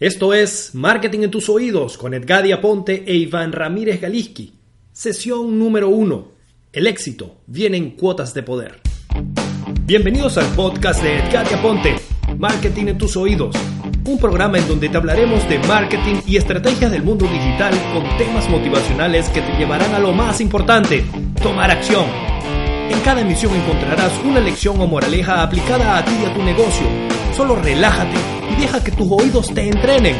Esto es Marketing en tus oídos con Edgadia Ponte e Iván Ramírez Galiski. Sesión número 1. El éxito viene en cuotas de poder. Bienvenidos al podcast de Edgadia Ponte, Marketing en tus oídos. Un programa en donde te hablaremos de marketing y estrategias del mundo digital con temas motivacionales que te llevarán a lo más importante, tomar acción. En cada emisión encontrarás una lección o moraleja aplicada a ti y a tu negocio. Solo relájate y deja que tus oídos te entrenen.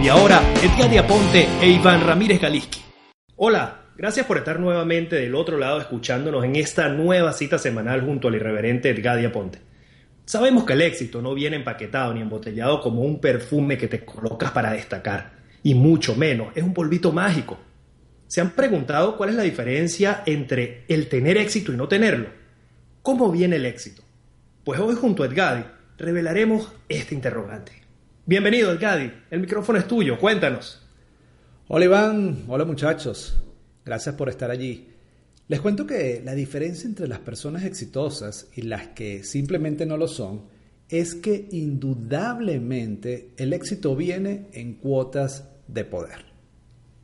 Y ahora, Edgadia Ponte e Iván Ramírez Galiski. Hola, gracias por estar nuevamente del otro lado escuchándonos en esta nueva cita semanal junto al irreverente Edgadia Ponte. Sabemos que el éxito no viene empaquetado ni embotellado como un perfume que te colocas para destacar, y mucho menos es un polvito mágico. ¿Se han preguntado cuál es la diferencia entre el tener éxito y no tenerlo? ¿Cómo viene el éxito? Pues hoy junto a Edgadi revelaremos este interrogante. Bienvenido Edgadi, el micrófono es tuyo, cuéntanos. Hola Iván, hola muchachos, gracias por estar allí. Les cuento que la diferencia entre las personas exitosas y las que simplemente no lo son es que indudablemente el éxito viene en cuotas de poder.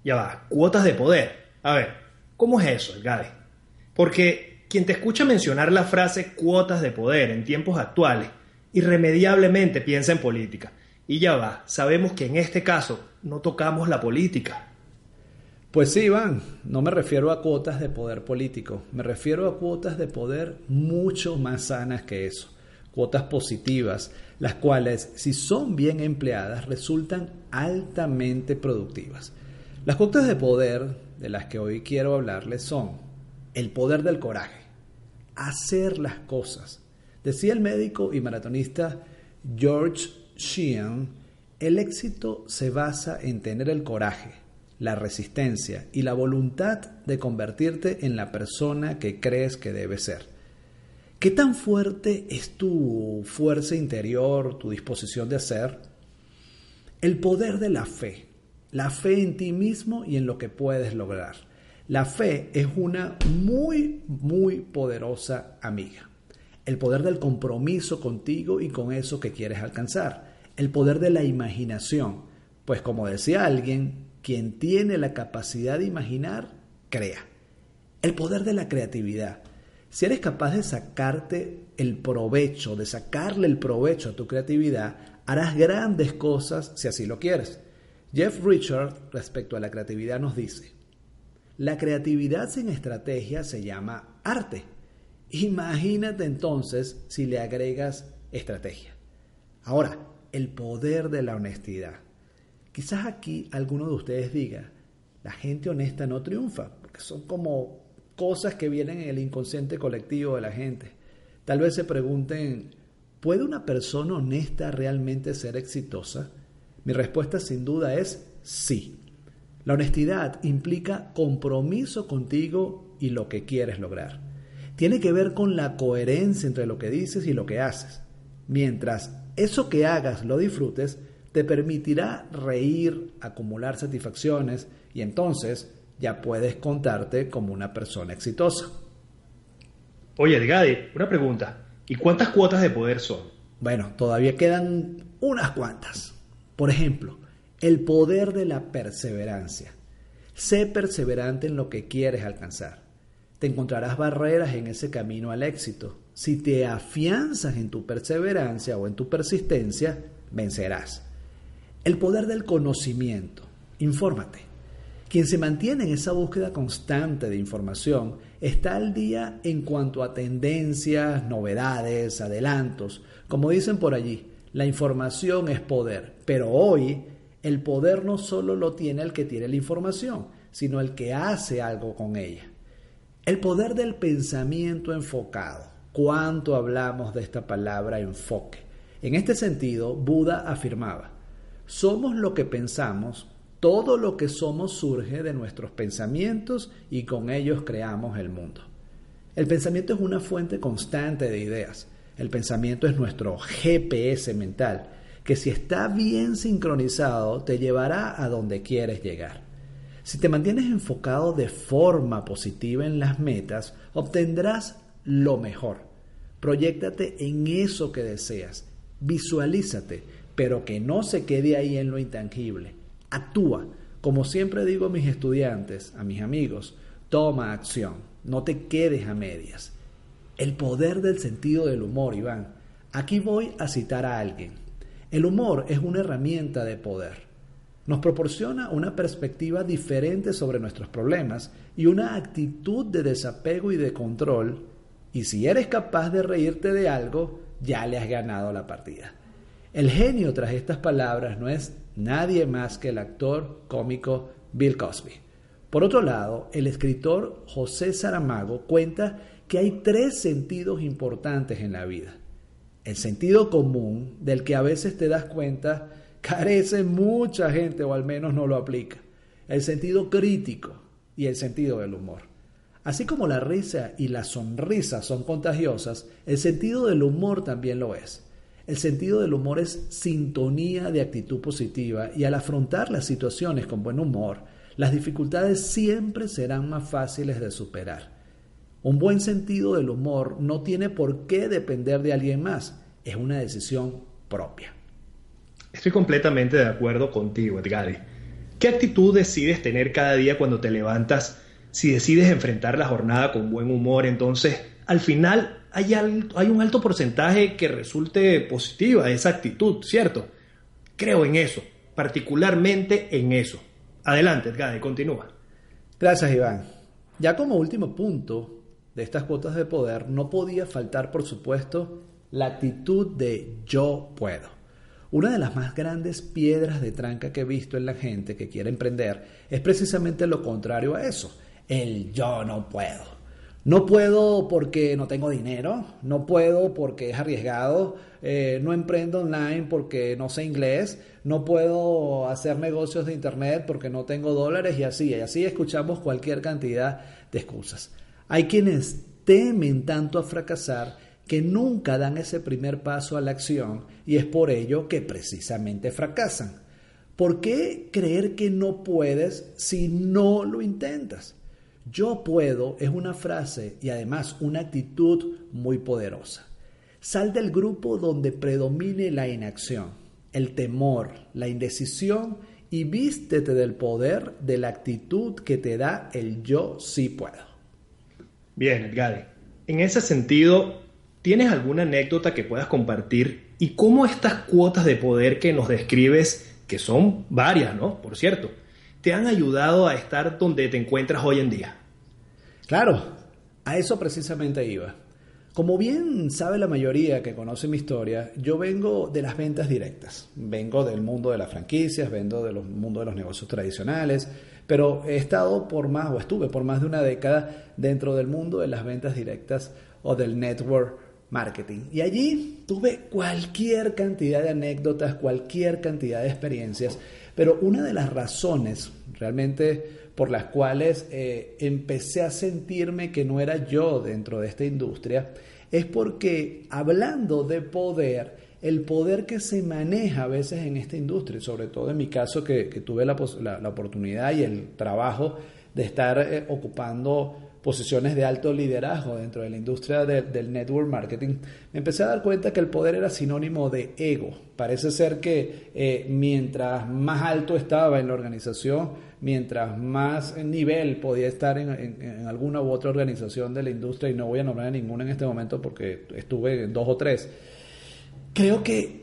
Ya va, cuotas de poder. A ver, ¿cómo es eso, Edgadi? Porque quien te escucha mencionar la frase cuotas de poder en tiempos actuales, irremediablemente piensa en política. Y ya va, sabemos que en este caso no tocamos la política. Pues sí, Iván, no me refiero a cuotas de poder político, me refiero a cuotas de poder mucho más sanas que eso, cuotas positivas, las cuales, si son bien empleadas, resultan altamente productivas. Las cuotas de poder de las que hoy quiero hablarles son el poder del coraje, hacer las cosas. Decía el médico y maratonista George Sheehan, el éxito se basa en tener el coraje, la resistencia y la voluntad de convertirte en la persona que crees que debes ser. ¿Qué tan fuerte es tu fuerza interior, tu disposición de hacer? El poder de la fe, la fe en ti mismo y en lo que puedes lograr. La fe es una muy, muy poderosa amiga. El poder del compromiso contigo y con eso que quieres alcanzar. El poder de la imaginación. Pues como decía alguien, quien tiene la capacidad de imaginar, crea. El poder de la creatividad. Si eres capaz de sacarte el provecho, de sacarle el provecho a tu creatividad, harás grandes cosas si así lo quieres. Jeff Richard, respecto a la creatividad, nos dice, la creatividad sin estrategia se llama arte. Imagínate entonces si le agregas estrategia. Ahora, el poder de la honestidad. Quizás aquí alguno de ustedes diga, la gente honesta no triunfa, porque son como cosas que vienen en el inconsciente colectivo de la gente. Tal vez se pregunten, ¿puede una persona honesta realmente ser exitosa? Mi respuesta sin duda es sí. La honestidad implica compromiso contigo y lo que quieres lograr. Tiene que ver con la coherencia entre lo que dices y lo que haces. Mientras eso que hagas lo disfrutes, te permitirá reír, acumular satisfacciones y entonces ya puedes contarte como una persona exitosa. Oye, Edgadi, una pregunta. ¿Y cuántas cuotas de poder son? Bueno, todavía quedan unas cuantas. Por ejemplo, el poder de la perseverancia. Sé perseverante en lo que quieres alcanzar. Te encontrarás barreras en ese camino al éxito. Si te afianzas en tu perseverancia o en tu persistencia, vencerás. El poder del conocimiento. Infórmate. Quien se mantiene en esa búsqueda constante de información está al día en cuanto a tendencias, novedades, adelantos. Como dicen por allí, la información es poder, pero hoy el poder no solo lo tiene el que tiene la información, sino el que hace algo con ella. El poder del pensamiento enfocado. ¿Cuánto hablamos de esta palabra enfoque? En este sentido, Buda afirmaba, Somos lo que pensamos, todo lo que somos surge de nuestros pensamientos y con ellos creamos el mundo. El pensamiento es una fuente constante de ideas. El pensamiento es nuestro GPS mental, que si está bien sincronizado te llevará a donde quieres llegar. Si te mantienes enfocado de forma positiva en las metas, obtendrás lo mejor. Proyéctate en eso que deseas. Visualízate, pero que no se quede ahí en lo intangible. Actúa. Como siempre digo a mis estudiantes, a mis amigos, toma acción. No te quedes a medias. El poder del sentido del humor, Iván. Aquí voy a citar a alguien. El humor es una herramienta de poder. Nos proporciona una perspectiva diferente sobre nuestros problemas y una actitud de desapego y de control. Y si eres capaz de reírte de algo, ya le has ganado la partida. El genio tras estas palabras no es nadie más que el actor cómico Bill Cosby. Por otro lado, el escritor José Saramago cuenta que hay tres sentidos importantes en la vida. El sentido común, del que a veces te das cuenta, carece mucha gente o al menos no lo aplica. El sentido crítico y el sentido del humor. Así como la risa y la sonrisa son contagiosas, el sentido del humor también lo es. El sentido del humor es sintonía de actitud positiva y al afrontar las situaciones con buen humor, las dificultades siempre serán más fáciles de superar. Un buen sentido del humor no tiene por qué depender de alguien más, es una decisión propia. Estoy completamente de acuerdo contigo, Edgar. ¿Qué actitud decides tener cada día cuando te levantas? Si decides enfrentar la jornada con buen humor, entonces al final hay, hay un alto porcentaje que resulte positiva esa actitud, ¿cierto? Creo en eso, particularmente en eso. Adelante, Edgar, continúa. Gracias, Iván. Ya como último punto de estas cuotas de poder, no podía faltar, por supuesto, la actitud de yo puedo. Una de las más grandes piedras de tranca que he visto en la gente que quiere emprender es precisamente lo contrario a eso, el yo no puedo. No puedo porque no tengo dinero, no puedo porque es arriesgado, eh, no emprendo online porque no sé inglés, no puedo hacer negocios de internet porque no tengo dólares y así, y así escuchamos cualquier cantidad de excusas. Hay quienes temen tanto a fracasar que nunca dan ese primer paso a la acción y es por ello que precisamente fracasan. ¿Por qué creer que no puedes si no lo intentas? Yo puedo es una frase y además una actitud muy poderosa. Sal del grupo donde predomine la inacción, el temor, la indecisión y vístete del poder de la actitud que te da el yo sí puedo. Bien, Edgar. En ese sentido, ¿tienes alguna anécdota que puedas compartir y cómo estas cuotas de poder que nos describes, que son varias, ¿no? Por cierto, te han ayudado a estar donde te encuentras hoy en día? Claro, a eso precisamente iba. Como bien sabe la mayoría que conoce mi historia, yo vengo de las ventas directas. Vengo del mundo de las franquicias, vengo del mundo de los negocios tradicionales, pero he estado por más o estuve por más de una década dentro del mundo de las ventas directas o del network marketing. Y allí tuve cualquier cantidad de anécdotas, cualquier cantidad de experiencias, pero una de las razones realmente por las cuales eh, empecé a sentirme que no era yo dentro de esta industria, es porque hablando de poder, el poder que se maneja a veces en esta industria, sobre todo en mi caso que, tuve la, oportunidad y el trabajo de estar eh, ocupando posiciones de alto liderazgo dentro de la industria del network marketing, me empecé a dar cuenta que el poder era sinónimo de ego. Parece ser que eh, mientras más alto estaba en la organización, mientras más nivel podía estar en, alguna u otra organización de la industria, y no voy a nombrar ninguna en este momento porque estuve en dos o tres, creo que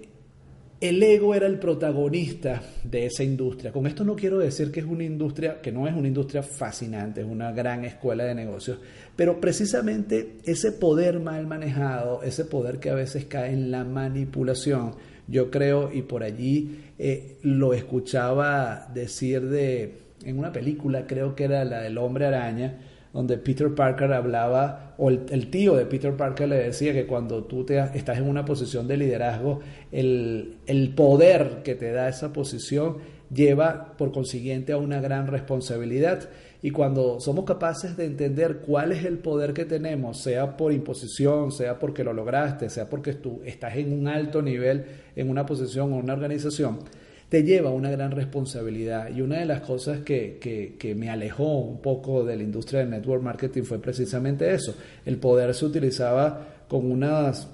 el ego era el protagonista de esa industria. Con esto no quiero decir que es una industria, que no es una industria fascinante, es una gran escuela de negocios, pero precisamente ese poder mal manejado, ese poder que a veces cae en la manipulación, yo creo, y por allí eh, lo escuchaba decir de, en una película, creo que era la del hombre araña, donde Peter Parker hablaba, o el, tío de Peter Parker le decía que cuando tú te, estás en una posición de liderazgo, el, el poder que te da esa posición lleva por consiguiente a una gran responsabilidad. Y cuando somos capaces de entender cuál es el poder que tenemos, sea por imposición, sea porque lo lograste, sea porque tú estás en un alto nivel, en una posición o una organización, te lleva una gran responsabilidad. Y una de las cosas que, que, me alejó un poco de la industria del network marketing fue precisamente eso. El poder se utilizaba con unas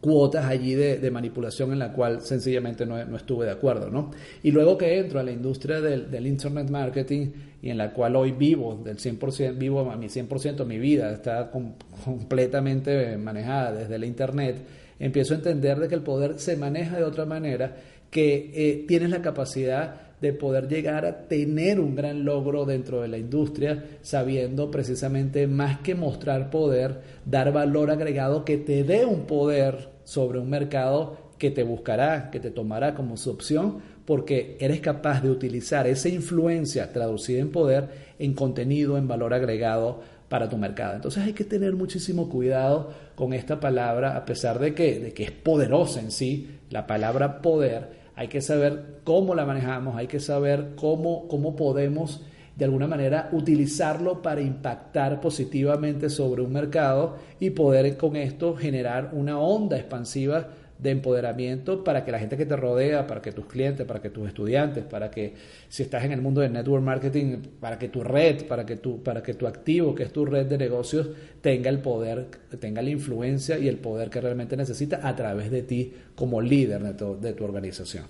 cuotas allí de, manipulación en la cual sencillamente no, estuve de acuerdo, ¿no? Y luego que entro a la industria del, Internet Marketing y en la cual hoy vivo del 100%, vivo a mi 100%, mi vida está completamente manejada desde el Internet, empiezo a entender de que el poder se maneja de otra manera, que eh, tienes la capacidad de poder llegar a tener un gran logro dentro de la industria, sabiendo precisamente más que mostrar poder, dar valor agregado que te dé un poder sobre un mercado que te buscará, que te tomará como su opción, porque eres capaz de utilizar esa influencia traducida en poder en contenido, en valor agregado para tu mercado. Entonces hay que tener muchísimo cuidado con esta palabra, a pesar de que, de que es poderosa en sí, la palabra poder, hay que saber cómo la manejamos, hay que saber cómo, cómo podemos de alguna manera utilizarlo para impactar positivamente sobre un mercado y poder con esto generar una onda expansiva de empoderamiento para que la gente que te rodea, para que tus clientes, para que tus estudiantes, para que si estás en el mundo del network marketing, para que tu red, para que tu, para que tu activo, que es tu red de negocios, tenga el poder, tenga la influencia y el poder que realmente necesita a través de ti como líder de tu, de tu organización.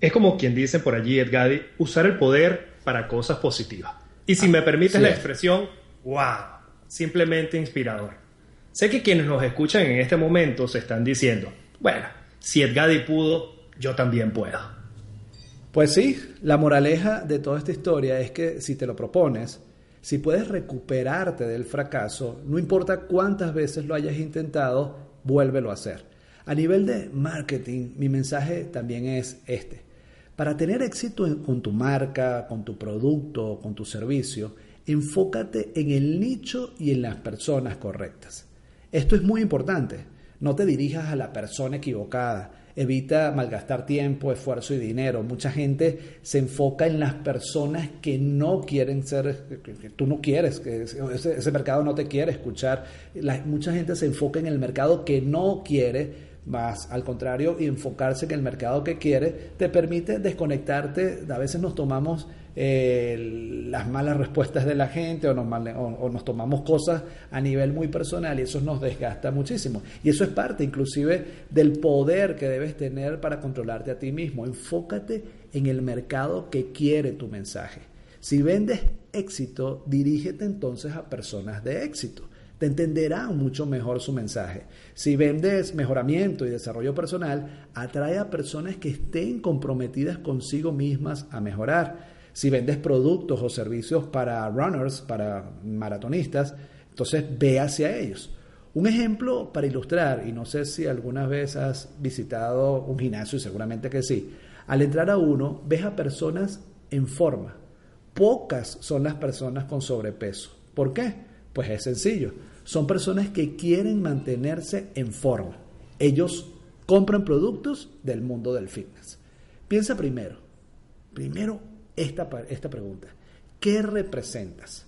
Es como quien dice por allí, Edgadi, usar el poder para cosas positivas. Y si me permites la expresión, wow, simplemente inspirador. Sé que quienes nos escuchan en este momento se están diciendo, bueno, si Edgadi pudo, yo también puedo. Pues sí, la moraleja de toda esta historia es que si te lo propones, si puedes recuperarte del fracaso, no importa cuántas veces lo hayas intentado, vuélvelo a hacer. A nivel de marketing, mi mensaje también es este. Para tener éxito con tu marca, con tu producto, con tu servicio, enfócate en el nicho y en las personas correctas. Esto es muy importante. No te dirijas a la persona equivocada. Evita malgastar tiempo, esfuerzo y dinero. Mucha gente se enfoca en las personas que no quieren ser, que, tú no quieres, que ese, mercado no te quiere escuchar. mucha gente se enfoca en el mercado que no quiere más al contrario, enfocarse en el mercado que quiere te permite desconectarte. A veces nos tomamos eh, las malas respuestas de la gente o nos, o, nos, tomamos cosas a nivel muy personal y eso nos desgasta muchísimo. Y eso es parte inclusive del poder que debes tener para controlarte a ti mismo. Enfócate en el mercado que quiere tu mensaje. Si vendes éxito, dirígete entonces a personas de éxito te entenderá mucho mejor su mensaje. Si vendes mejoramiento y desarrollo personal, atrae a personas que estén comprometidas consigo mismas a mejorar. Si vendes productos o servicios para runners, para maratonistas, entonces ve hacia ellos. Un ejemplo para ilustrar, y no sé si alguna vez has visitado un gimnasio, y seguramente que sí, al entrar a uno ves a personas en forma. Pocas son las personas con sobrepeso. ¿Por qué? Pues es sencillo. Son personas que quieren mantenerse en forma. Ellos compran productos del mundo del fitness. Piensa primero, primero esta, esta pregunta. ¿Qué representas?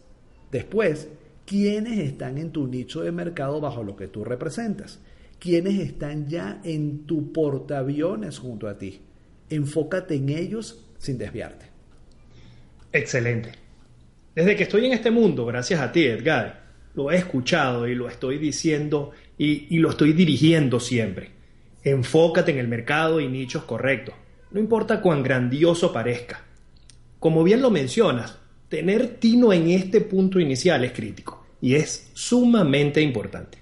Después, ¿quiénes están en tu nicho de mercado bajo lo que tú representas? ¿Quiénes están ya en tu portaaviones junto a ti? Enfócate en ellos sin desviarte. Excelente. Desde que estoy en este mundo, gracias a ti, Edgar, lo he escuchado y lo estoy diciendo y, lo estoy dirigiendo siempre. Enfócate en el mercado y nichos correctos, no importa cuán grandioso parezca. Como bien lo mencionas, tener tino en este punto inicial es crítico y es sumamente importante.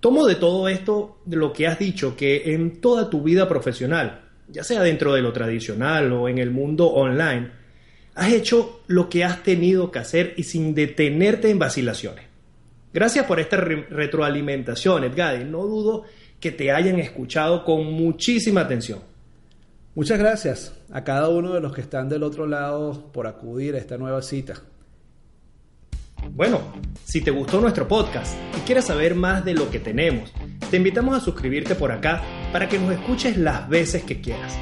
Tomo de todo esto de lo que has dicho que en toda tu vida profesional, ya sea dentro de lo tradicional o en el mundo online, Has hecho lo que has tenido que hacer y sin detenerte en vacilaciones. Gracias por esta retroalimentación, Edgade. No dudo que te hayan escuchado con muchísima atención. Muchas gracias a cada uno de los que están del otro lado por acudir a esta nueva cita. Bueno, si te gustó nuestro podcast y quieres saber más de lo que tenemos, te invitamos a suscribirte por acá para que nos escuches las veces que quieras.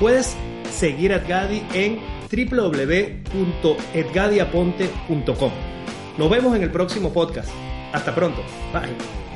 Puedes seguir a Gadi en www.edgadiaponte.com. Nos vemos en el próximo podcast. Hasta pronto. Bye.